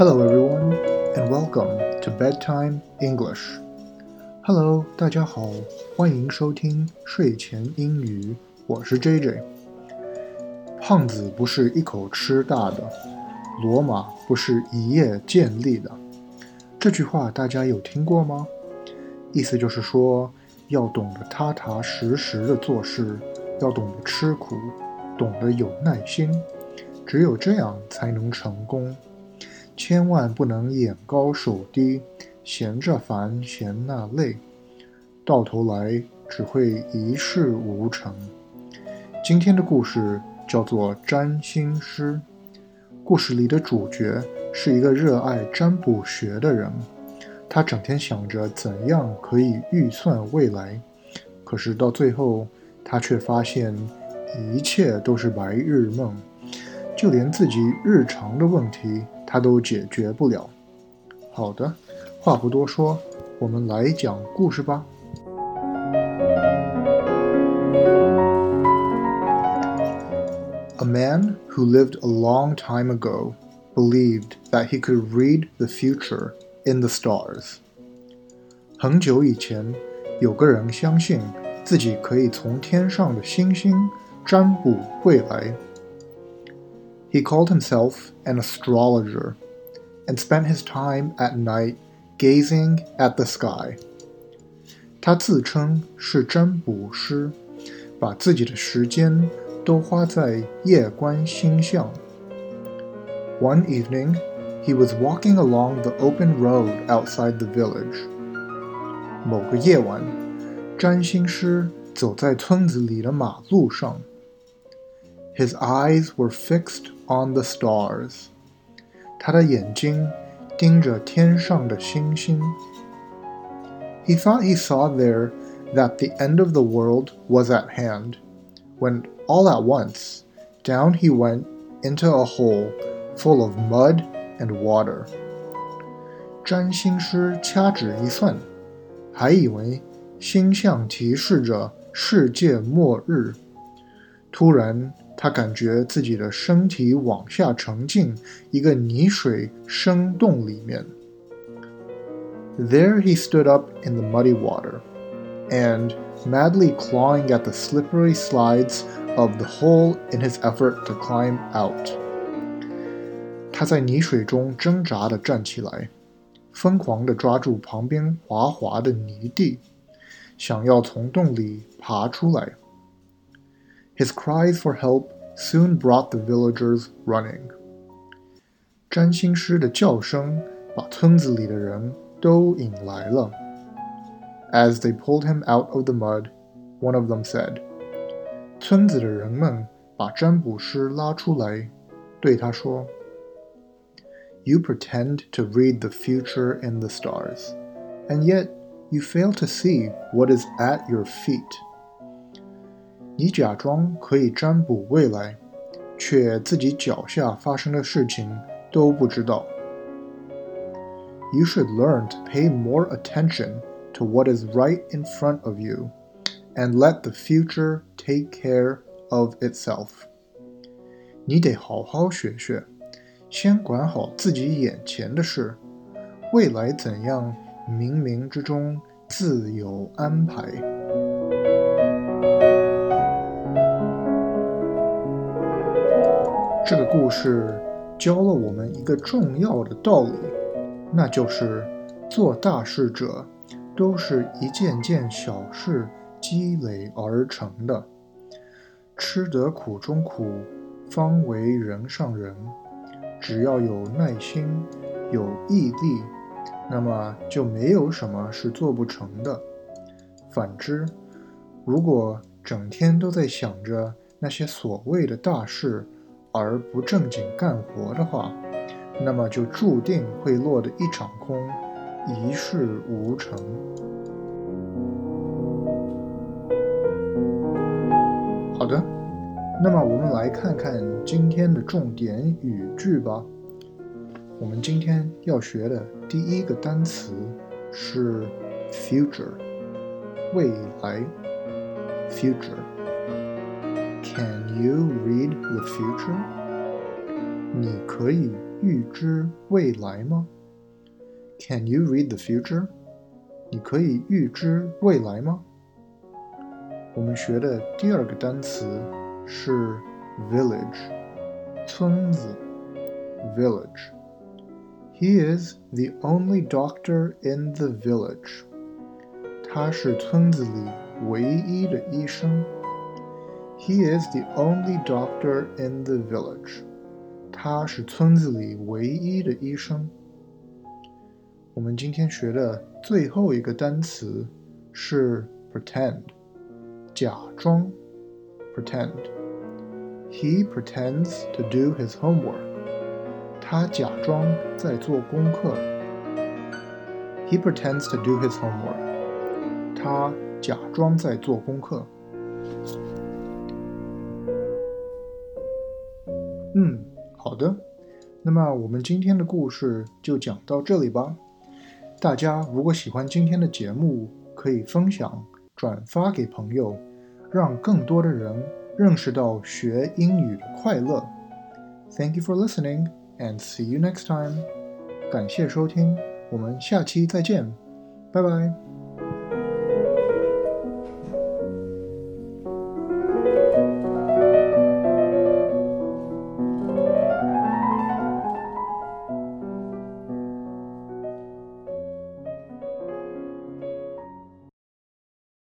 Hello, everyone, and welcome to Bedtime English. Hello，大家好，欢迎收听睡前英语，我是 JJ。胖子不是一口吃大的，罗马不是一夜建立的。这句话大家有听过吗？意思就是说，要懂得踏踏实实的做事，要懂得吃苦，懂得有耐心，只有这样才能成功。千万不能眼高手低，闲着烦，嫌那累，到头来只会一事无成。今天的故事叫做占星师。故事里的主角是一个热爱占卜学的人。他整天想着怎样可以预算未来，可是到最后，他却发现一切都是白日梦，就连自己日常的问题他都解决不了。好的，话不多说，我们来讲故事吧。A man who lived a long time ago believed that he could read the future. In the stars。很久以前，有个人相信自己可以从天上的星星占卜未来。He called himself an astrologer and spent his time at night gazing at the sky。他自称是占卜师，把自己的时间都花在夜观星象。One evening he was walking along the open road outside the village. 某个夜晚，占星师走在村子里的马路上。 His eyes were fixed on the stars. 他的眼睛盯着天上的星星。He thought he saw there that the end of the world was at hand, when all at once down he went into a hole full of mud and water。占星师掐指一算，还以为星象提示着世界末日。突然， 他感觉自己的身体往下沉进一个泥水深洞里面。There he stood up in the muddy water, and madly clawing at the slippery slides of the hole in his effort to climb out. 他在泥水中挣扎地站起来，疯狂地抓住旁边滑滑的泥地，想要从洞里爬出来。 His cries for help soon brought the villagers running。占星师的叫声把村子里的人都引来了。As they pulled him out of the mud, one of them said：“ 村子的人们把占卜师拉出来，对他说。” You pretend to read the future in the stars, and yet you fail to see what is at your feet. 你假装可以占卜未来，却自己脚下发生的事情都不知道。You should learn to pay more attention to what is right in front of you, and let the future take care of itself. 你得好好学学。先管好自己眼前的事，未来怎样，冥冥之中自有安排。 故事教了我们一个重要的道理，那就是做大事者都是一件件小事积累而成的。吃得苦中苦，方为人上人。只要有耐心、有毅力，那么就没有什么是做不成的。反之，如果整天都在想着那些所谓的大事，而不正经干活的话，那么就注定会落得一场空，一事无成。好的。那么我们来看看今天的重点语句吧。我们今天要学的第一个单词是 future，未来。future。Can you the future？你可以 预知未来吗？Can you read the future？你可以预知未来吗？我们学的第二个单词是 village，村子，village。He is the only doctor in the village。他是村子里唯一的医生。 He is the only doctor in the village。他是村子里唯一的医生。我们今天学的最后一个单词是 pretend，假装。pretend。He pretends to do his homework。他假装在做功课。He pretends to do his homework。他假装在做功课。 嗯，好的。那么我们今天的故事就讲到这里吧。大家如果喜欢今天的节目，可以分享、转发给朋友，让更多的人认识到学英语的快乐。Thank you for listening. and see you next time. 感谢收听，我们下期再见，拜拜。